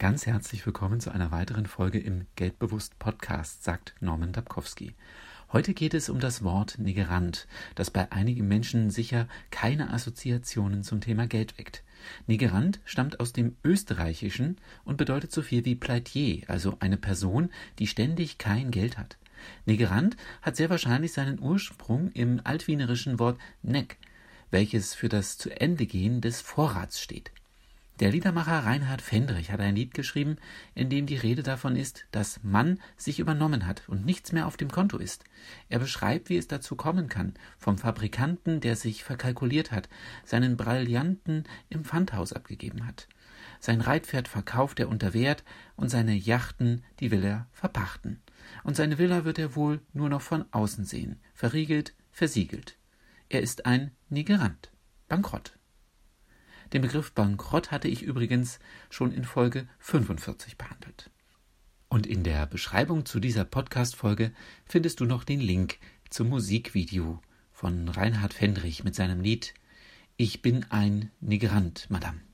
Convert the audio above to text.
Ganz herzlich willkommen zu einer weiteren Folge im Geldbewusst Podcast, sagt Norman Dabkowski. Heute geht es um das Wort Negerant, das bei einigen Menschen sicher keine Assoziationen zum Thema Geld weckt. Negerant stammt aus dem Österreichischen und bedeutet so viel wie Pleitier, also eine Person, die ständig kein Geld hat. Negerant hat sehr wahrscheinlich seinen Ursprung im altwienerischen Wort neck, welches für das zu Ende gehen des Vorrats steht. Der Liedermacher Reinhard Fendrich hat ein Lied geschrieben, in dem die Rede davon ist, dass Mann sich übernommen hat und nichts mehr auf dem Konto ist. Er beschreibt, wie es dazu kommen kann, vom Fabrikanten, der sich verkalkuliert hat, seinen Brillanten im Pfandhaus abgegeben hat. Sein Reitpferd verkauft er unter Wert und seine Yachten, die will er verpachten. Und seine Villa wird er wohl nur noch von außen sehen, verriegelt, versiegelt. Er ist ein Nigerant, bankrott. Den Begriff Bankrott hatte ich übrigens schon in Folge 45 behandelt. Und in der Beschreibung zu dieser Podcast-Folge findest du noch den Link zum Musikvideo von Reinhard Fendrich mit seinem Lied Ich bin ein Nigrant, Madame.